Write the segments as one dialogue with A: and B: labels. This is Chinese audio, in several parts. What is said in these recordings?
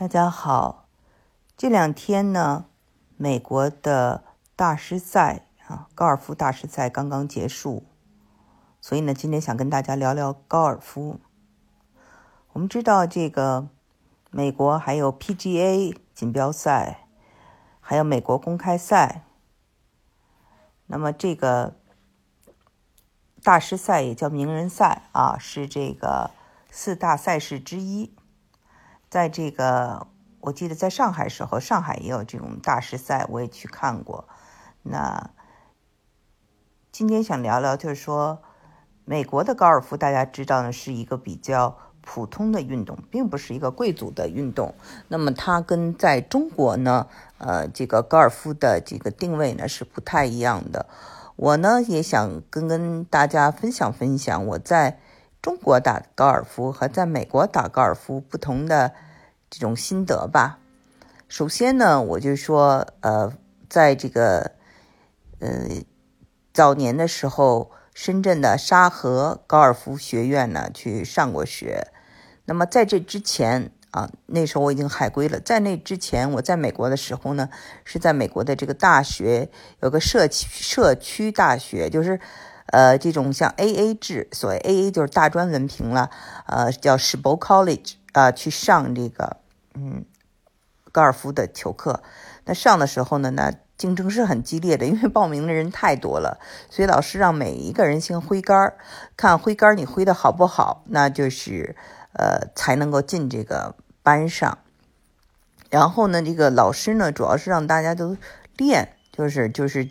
A: 大家好，这两天呢，美国的大师赛啊，高尔夫大师赛刚刚结束，所以呢，今天想跟大家聊聊高尔夫。我们知道这个美国还有 PGA 锦标赛，还有美国公开赛，那么这个大师赛也叫名人赛啊，是这个四大赛事之一。在这个，我记得在上海时候，上海也有这种大师赛，我也去看过。那今天想聊聊，就是说，美国的高尔夫，大家知道呢，是一个比较普通的运动，并不是一个贵族的运动。那么它跟在中国呢，呃，这个高尔夫的这个定位呢是不太一样的。我呢也想跟跟大家分享分享我在。中国打高尔夫和在美国打高尔夫不同的这种心得吧。首先呢，我就说，呃，在这个呃早年的时候，深圳的沙河高尔夫学院呢去上过学。那么在这之前啊，那时候我已经海归了。在那之前，我在美国的时候呢，是在美国的这个大学有个社区社区大学，就是。呃，这种像 A A 制，所谓 A A 就是大专文凭了，呃，叫 s h i b o College 啊，去上这个嗯高尔夫的球课。那上的时候呢，那竞争是很激烈的，因为报名的人太多了，所以老师让每一个人先挥杆，看挥杆你挥的好不好，那就是呃才能够进这个班上。然后呢，这个老师呢，主要是让大家都练，就是就是。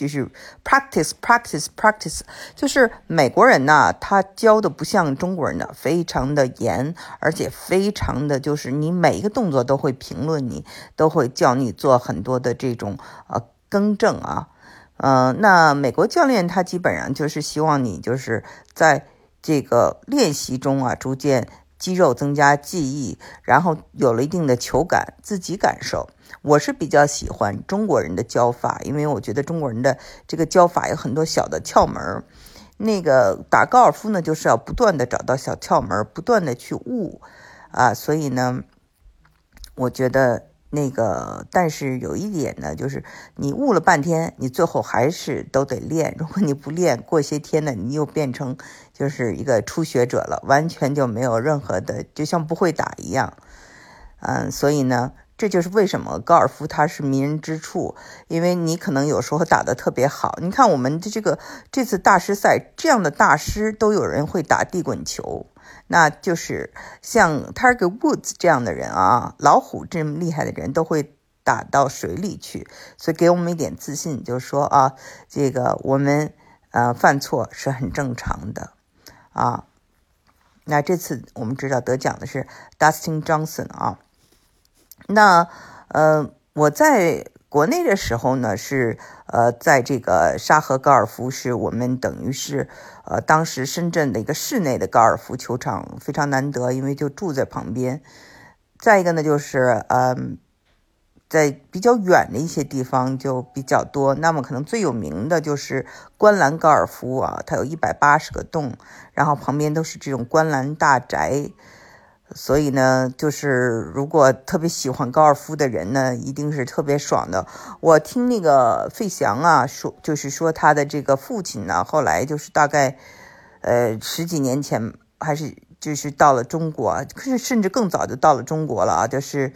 A: 就是 practice practice practice，就是美国人呢，他教的不像中国人的非常的严，而且非常的就是你每一个动作都会评论，你都会叫你做很多的这种呃更正啊，嗯，那美国教练他基本上就是希望你就是在这个练习中啊，逐渐肌肉增加记忆，然后有了一定的球感，自己感受。我是比较喜欢中国人的教法，因为我觉得中国人的这个教法有很多小的窍门。那个打高尔夫呢，就是要不断的找到小窍门，不断的去悟啊。所以呢，我觉得那个，但是有一点呢，就是你悟了半天，你最后还是都得练。如果你不练，过些天呢，你又变成就是一个初学者了，完全就没有任何的，就像不会打一样。嗯，所以呢。这就是为什么高尔夫它是迷人之处，因为你可能有时候打得特别好。你看我们的这个这次大师赛，这样的大师都有人会打地滚球，那就是像 Tiger Woods 这样的人啊，老虎这么厉害的人都会打到水里去，所以给我们一点自信，就是说啊，这个我们呃犯错是很正常的啊。那这次我们知道得奖的是 Dustin Johnson 啊。那，呃，我在国内的时候呢，是呃，在这个沙河高尔夫，是我们等于是，呃，当时深圳的一个室内的高尔夫球场非常难得，因为就住在旁边。再一个呢，就是呃，在比较远的一些地方就比较多。那么可能最有名的就是观澜高尔夫啊，它有一百八十个洞，然后旁边都是这种观澜大宅。所以呢，就是如果特别喜欢高尔夫的人呢，一定是特别爽的。我听那个费翔啊说，就是说他的这个父亲呢，后来就是大概，呃，十几年前还是就是到了中国，可是甚至更早就到了中国了啊，就是。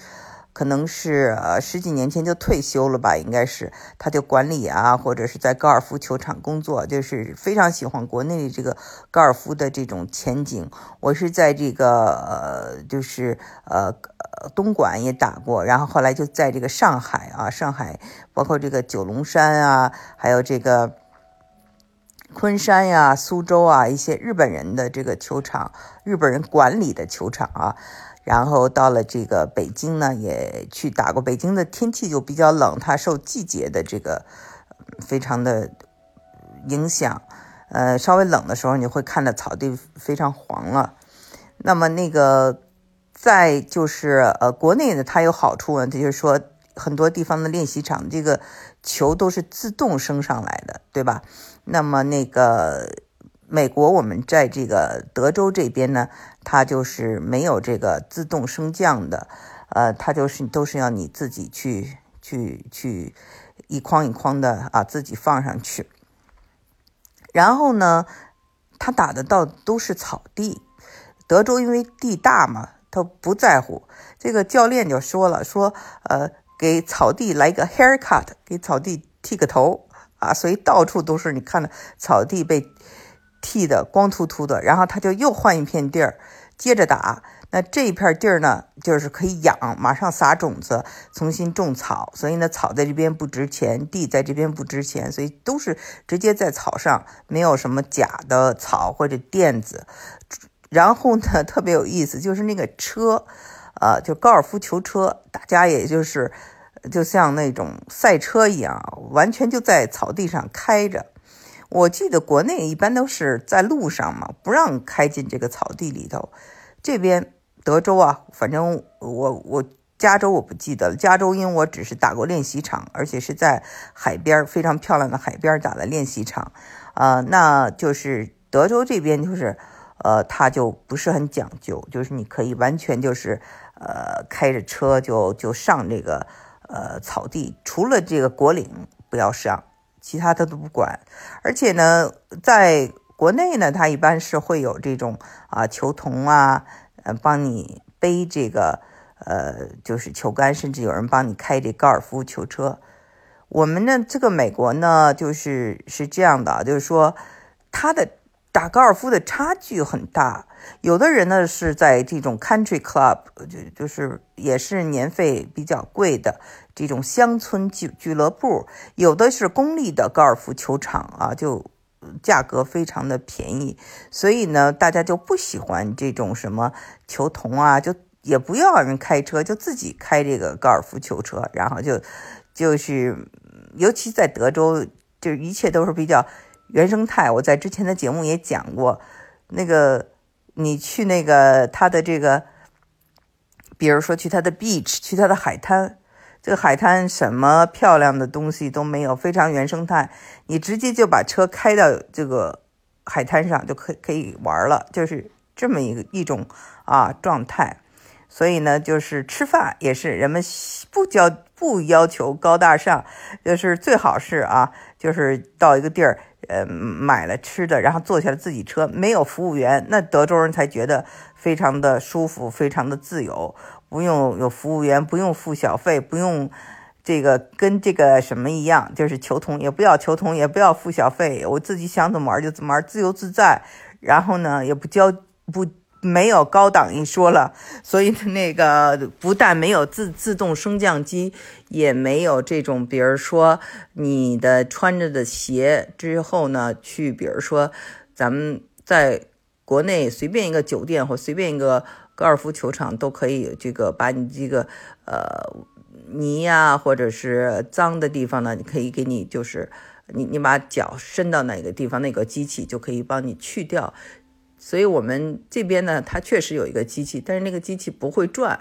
A: 可能是呃十几年前就退休了吧，应该是他就管理啊，或者是在高尔夫球场工作，就是非常喜欢国内这个高尔夫的这种前景。我是在这个呃，就是呃东莞也打过，然后后来就在这个上海啊，上海包括这个九龙山啊，还有这个昆山呀、苏州啊一些日本人的这个球场，日本人管理的球场啊。然后到了这个北京呢，也去打过。北京的天气就比较冷，它受季节的这个非常的影响。呃，稍微冷的时候，你会看到草地非常黄了。那么那个在就是呃，国内的它有好处呢，就是说很多地方的练习场这个球都是自动升上来的，对吧？那么那个。美国，我们在这个德州这边呢，它就是没有这个自动升降的，呃，它就是都是要你自己去去去一筐一筐的啊，自己放上去。然后呢，他打的到都是草地，德州因为地大嘛，他不在乎。这个教练就说了，说呃，给草地来个 haircut，给草地剃个头啊，所以到处都是你看的草地被剃的光秃秃的。然后他就又换一片地儿，接着打。那这一片地儿呢，就是可以养，马上撒种子，重新种草。所以呢，草在这边不值钱，地在这边不值钱，所以都是直接在草上，没有什么假的草或者垫子。然后呢，特别有意思，就是那个车，呃，就高尔夫球车，大家也就是就像那种赛车一样，完全就在草地上开着。我记得国内一般都是在路上嘛，不让开进这个草地里头，这边。德州啊，反正我我加州我不记得了。加州因为我只是打过练习场，而且是在海边非常漂亮的海边打的练习场，呃，那就是德州这边就是，呃，它就不是很讲究，就是你可以完全就是呃开着车就就上这个呃草地，除了这个果岭不要上，其他的都不管。而且呢，在国内呢，它一般是会有这种啊球童啊。呃，帮你背这个，呃，就是球杆，甚至有人帮你开这高尔夫球车。我们呢，这个美国呢，就是是这样的，就是说，他的打高尔夫的差距很大。有的人呢是在这种 country club，就就是也是年费比较贵的这种乡村俱俱乐部，有的是公立的高尔夫球场啊，就。价格非常的便宜，所以呢，大家就不喜欢这种什么球童啊，就也不要人开车，就自己开这个高尔夫球车，然后就就是，尤其在德州，就一切都是比较原生态。我在之前的节目也讲过，那个你去那个他的这个，比如说去他的 beach，去他的海滩。这个海滩什么漂亮的东西都没有，非常原生态。你直接就把车开到这个海滩上就可可以玩了，就是这么一个一种啊状态。所以呢，就是吃饭也是人们不要不要求高大上，就是最好是啊，就是到一个地儿，呃，买了吃的，然后坐下来自己车，没有服务员，那德州人才觉得非常的舒服，非常的自由。不用有服务员，不用付小费，不用这个跟这个什么一样，就是求同也不要求同，也不要付小费，我自己想怎么玩就怎么玩，自由自在。然后呢，也不交不没有高档一说了，所以那个不但没有自自动升降机，也没有这种，比如说你的穿着的鞋之后呢，去比如说咱们在国内随便一个酒店或随便一个。高尔夫球场都可以，这个把你这个呃泥呀，或者是脏的地方呢，你可以给你就是你你把脚伸到哪个地方，那个机器就可以帮你去掉。所以我们这边呢，它确实有一个机器，但是那个机器不会转，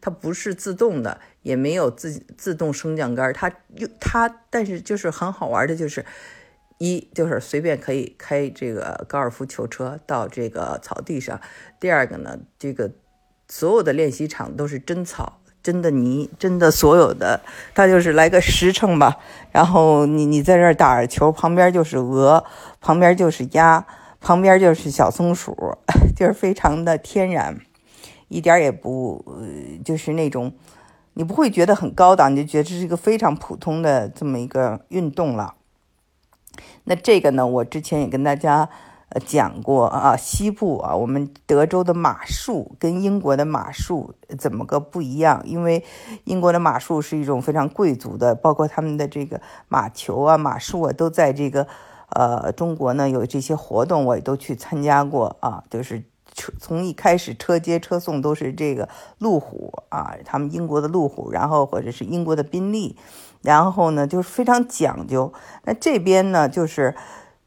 A: 它不是自动的，也没有自自动升降杆，它又它但是就是很好玩的，就是。一就是随便可以开这个高尔夫球车到这个草地上，第二个呢，这个所有的练习场都是真草、真的泥、真的所有的，它就是来个实诚吧。然后你你在这儿打着球，旁边就是鹅，旁边就是鸭，旁边就是小松鼠，就是非常的天然，一点也不就是那种你不会觉得很高档，你就觉得这是一个非常普通的这么一个运动了。那这个呢，我之前也跟大家呃讲过啊，西部啊，我们德州的马术跟英国的马术怎么个不一样？因为英国的马术是一种非常贵族的，包括他们的这个马球啊、马术啊，都在这个呃中国呢有这些活动，我也都去参加过啊，就是车从一开始车接车送都是这个路虎啊，他们英国的路虎，然后或者是英国的宾利。然后呢，就是非常讲究。那这边呢，就是，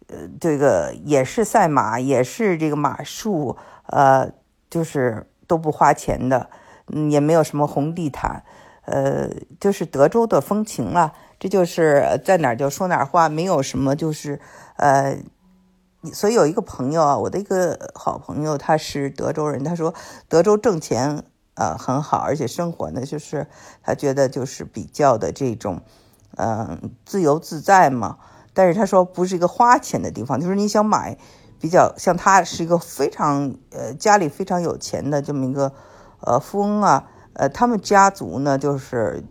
A: 呃，这个也是赛马，也是这个马术，呃，就是都不花钱的，嗯，也没有什么红地毯，呃，就是德州的风情了。这就是在哪儿就说哪儿话，没有什么就是，呃，所以有一个朋友啊，我的一个好朋友，他是德州人，他说德州挣钱呃很好，而且生活呢就是他觉得就是比较的这种嗯自由自在嘛。但是他说不是一个花钱的地方，就是你想买比较像他是一个非常呃家里非常有钱的这么一个呃富翁啊，呃他们家族呢就是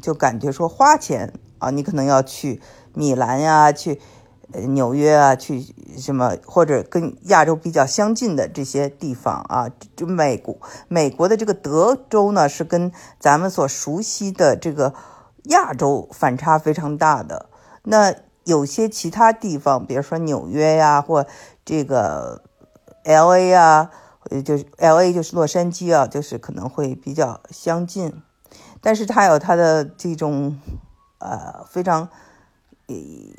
A: 就感觉说花钱啊，你可能要去米兰呀去。纽约啊，去什么或者跟亚洲比较相近的这些地方啊，就美国，美国的这个德州呢，是跟咱们所熟悉的这个亚洲反差非常大的。那有些其他地方，比如说纽约呀，或这个 L A 啊，就是 L A 就是洛杉矶啊，就是可能会比较相近，但是它有它的这种呃非常。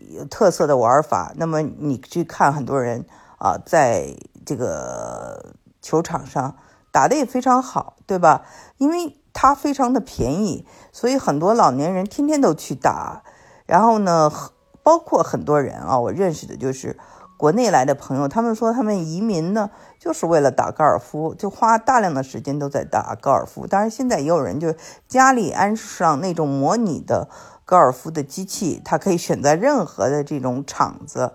A: 有特色的玩法，那么你去看很多人啊，在这个球场上打的也非常好，对吧？因为它非常的便宜，所以很多老年人天天都去打。然后呢，包括很多人啊，我认识的就是国内来的朋友，他们说他们移民呢，就是为了打高尔夫，就花大量的时间都在打高尔夫。当然，现在也有人就家里安上那种模拟的。高尔夫的机器，它可以选择任何的这种场子，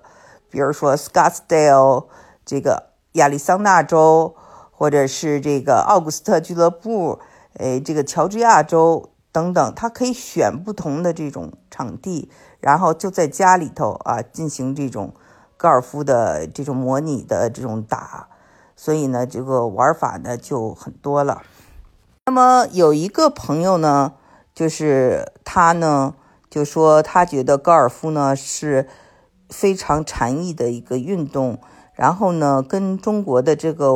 A: 比如说 Scottsdale 这个亚利桑那州，或者是这个奥古斯特俱乐部，诶，这个乔治亚州等等，他可以选不同的这种场地，然后就在家里头啊进行这种高尔夫的这种模拟的这种打，所以呢，这个玩法呢就很多了。那么有一个朋友呢，就是他呢。就说他觉得高尔夫呢是非常禅意的一个运动，然后呢跟中国的这个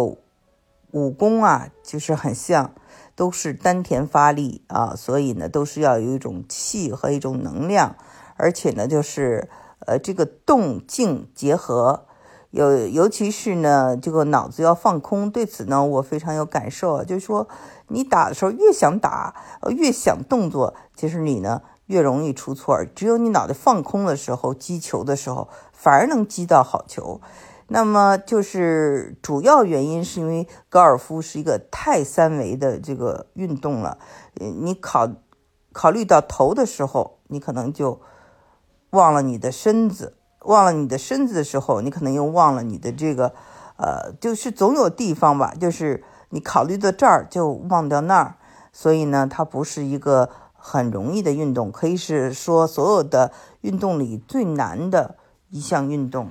A: 武功啊就是很像，都是丹田发力啊，所以呢都是要有一种气和一种能量，而且呢就是呃这个动静结合，有尤其是呢这个脑子要放空，对此呢我非常有感受啊，就是说你打的时候越想打，越想动作，其实你呢。越容易出错，只有你脑袋放空的时候，击球的时候反而能击到好球。那么就是主要原因是因为高尔夫是一个太三维的这个运动了。你考考虑到头的时候，你可能就忘了你的身子，忘了你的身子的时候，你可能又忘了你的这个呃，就是总有地方吧，就是你考虑到这儿就忘掉那儿。所以呢，它不是一个。很容易的运动，可以是说所有的运动里最难的一项运动。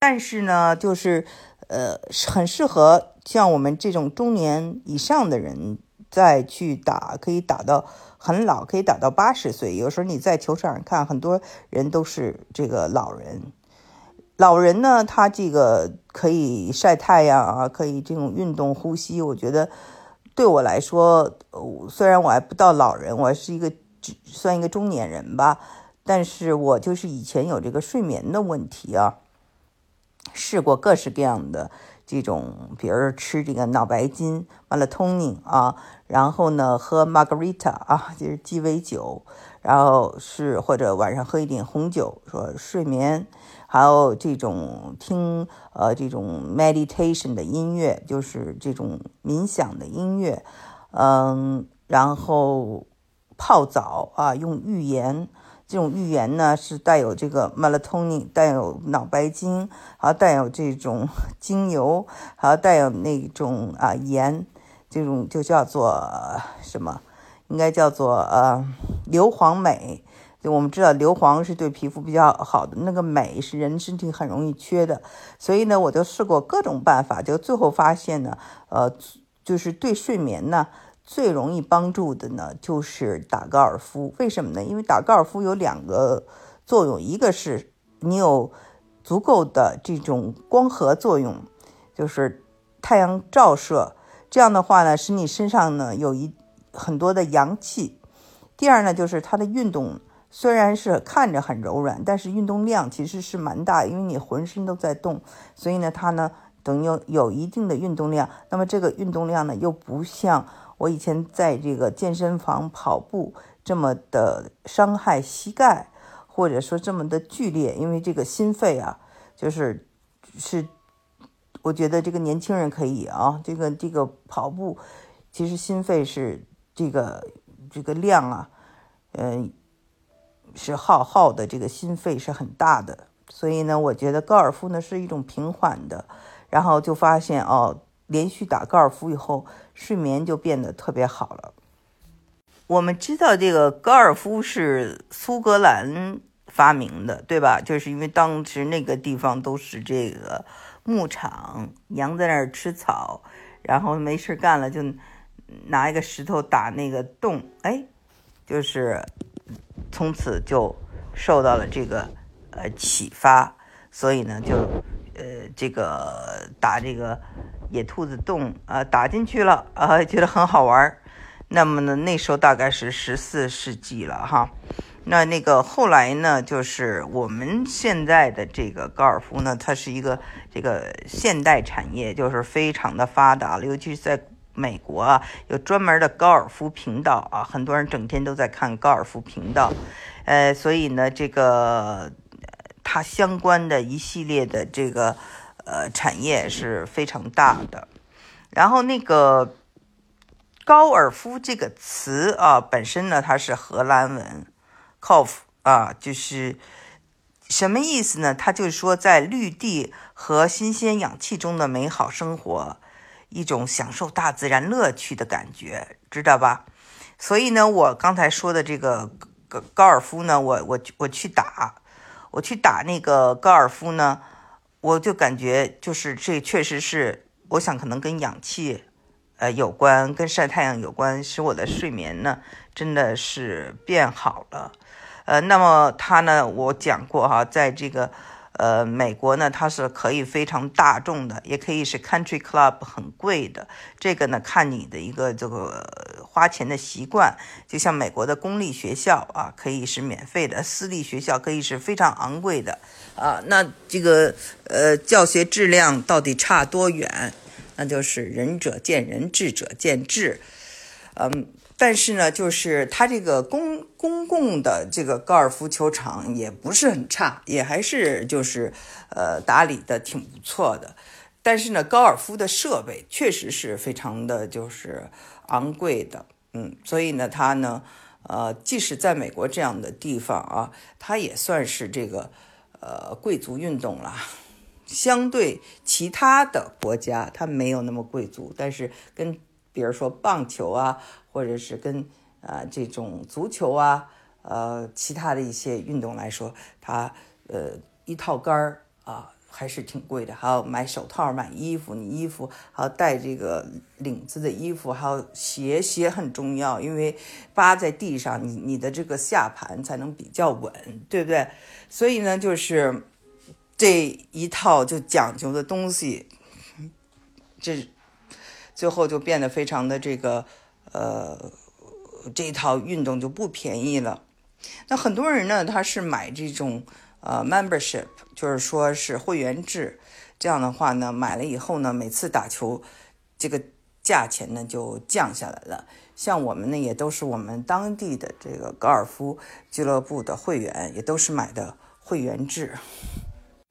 A: 但是呢，就是呃，很适合像我们这种中年以上的人再去打，可以打到很老，可以打到八十岁。有时候你在球场上看，很多人都是这个老人。老人呢，他这个可以晒太阳啊，可以这种运动呼吸，我觉得。对我来说，虽然我还不到老人，我是一个算一个中年人吧，但是我就是以前有这个睡眠的问题啊，试过各式各样的这种，比如吃这个脑白金 （melatonin） 啊，然后呢喝 margarita 啊，就是鸡尾酒，然后是或者晚上喝一点红酒，说睡眠。还有这种听呃这种 meditation 的音乐，就是这种冥想的音乐，嗯，然后泡澡啊，用浴盐，这种浴盐呢是带有这个 melatonin，带有脑白金，还带有这种 精油，还带有那种啊盐，这种就叫做什么？应该叫做呃硫磺镁。就我们知道硫磺是对皮肤比较好的，那个镁是人身体很容易缺的，所以呢，我就试过各种办法，就最后发现呢，呃，就是对睡眠呢最容易帮助的呢，就是打高尔夫。为什么呢？因为打高尔夫有两个作用，一个是你有足够的这种光合作用，就是太阳照射，这样的话呢，使你身上呢有一很多的阳气。第二呢，就是它的运动。虽然是看着很柔软，但是运动量其实是蛮大，因为你浑身都在动，所以呢，它呢等于有一定的运动量。那么这个运动量呢，又不像我以前在这个健身房跑步这么的伤害膝盖，或者说这么的剧烈，因为这个心肺啊，就是是，我觉得这个年轻人可以啊，这个这个跑步其实心肺是这个这个量啊，嗯，是耗耗的这个心肺是很大的。所以呢，我觉得高尔夫呢是一种平缓的，然后就发现哦，连续打高尔夫以后，睡眠就变得特别好了。我们知道这个高尔夫是苏格兰发明的，对吧？就是因为当时那个地方都是这个牧场，羊在那儿吃草，然后没事干了就拿一个石头打那个洞，哎，就是从此就受到了这个呃启发，所以呢就呃这个打这个野兔子洞啊打进去了啊，觉得很好玩。那么呢，那时候大概是十四世纪了哈。那那个后来呢，就是我们现在的这个高尔夫呢，它是一个这个现代产业，就是非常的发达了。尤其是在美国啊，有专门的高尔夫频道啊，很多人整天都在看高尔夫频道。呃，所以呢，这个它相关的一系列的这个呃产业是非常大的。然后那个。高尔夫这个词啊，本身呢，它是荷兰文 k o f 啊，就是什么意思呢？它就是说，在绿地和新鲜氧气中的美好生活，一种享受大自然乐趣的感觉，知道吧？所以呢，我刚才说的这个高高尔夫呢，我我我去打，我去打那个高尔夫呢，我就感觉就是这确实是，我想可能跟氧气。呃，有关跟晒太阳有关，使我的睡眠呢真的是变好了。呃，那么他呢，我讲过哈，在这个呃美国呢，它是可以非常大众的，也可以是 country club 很贵的。这个呢，看你的一个这个花钱的习惯。就像美国的公立学校啊，可以是免费的；私立学校可以是非常昂贵的啊。那这个呃教学质量到底差多远？那就是仁者见仁，智者见智，嗯，但是呢，就是它这个公公共的这个高尔夫球场也不是很差，也还是就是呃打理的挺不错的。但是呢，高尔夫的设备确实是非常的就是昂贵的，嗯，所以呢，它呢，呃，即使在美国这样的地方啊，它也算是这个呃贵族运动了。相对其他的国家，它没有那么贵族，但是跟比如说棒球啊，或者是跟啊这种足球啊，呃其他的一些运动来说，它呃一套杆儿啊还是挺贵的，还要买手套、买衣服，你衣服还要带这个领子的衣服，还有鞋，鞋很重要，因为扒在地上，你你的这个下盘才能比较稳，对不对？所以呢，就是。这一套就讲究的东西，这最后就变得非常的这个呃，这套运动就不便宜了。那很多人呢，他是买这种呃 membership，就是说是会员制。这样的话呢，买了以后呢，每次打球这个价钱呢就降下来了。像我们呢，也都是我们当地的这个高尔夫俱乐部的会员，也都是买的会员制。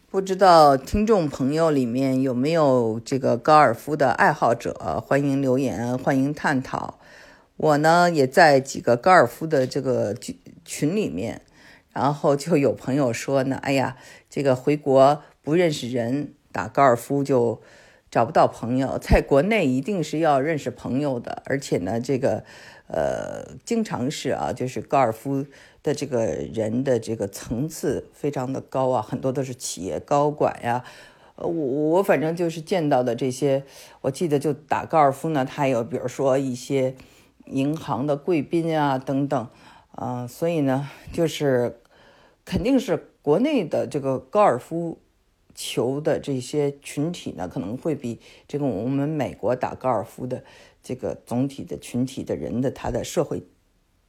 A: 不知道听众朋友里面有没有这个高尔夫的爱好者？欢迎留言，欢迎探讨。我呢也在几个高尔夫的这个群群里面，然后就有朋友说呢：“哎呀，这个回国不认识人，打高尔夫就找不到朋友。在国内一定是要认识朋友的，而且呢，这个呃，经常是啊，就是高尔夫。”的这个人的这个层次非常的高啊，很多都是企业高管呀。呃，我我反正就是见到的这些，我记得就打高尔夫呢，他有比如说一些银行的贵宾啊等等，啊，所以呢，就是肯定是国内的这个高尔夫球的这些群体呢，可能会比这个我们美国打高尔夫的这个总体的群体的人的他的社会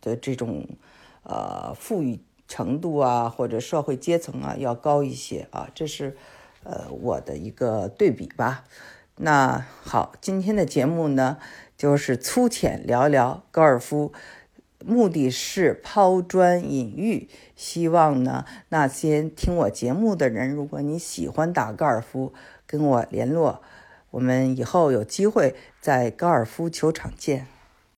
A: 的这种。呃，富裕程度啊，或者社会阶层啊，要高一些啊，这是呃我的一个对比吧。那好，今天的节目呢，就是粗浅聊聊高尔夫，目的是抛砖引玉，希望呢那些听我节目的人，如果你喜欢打高尔夫，跟我联络，我们以后有机会在高尔夫球场见。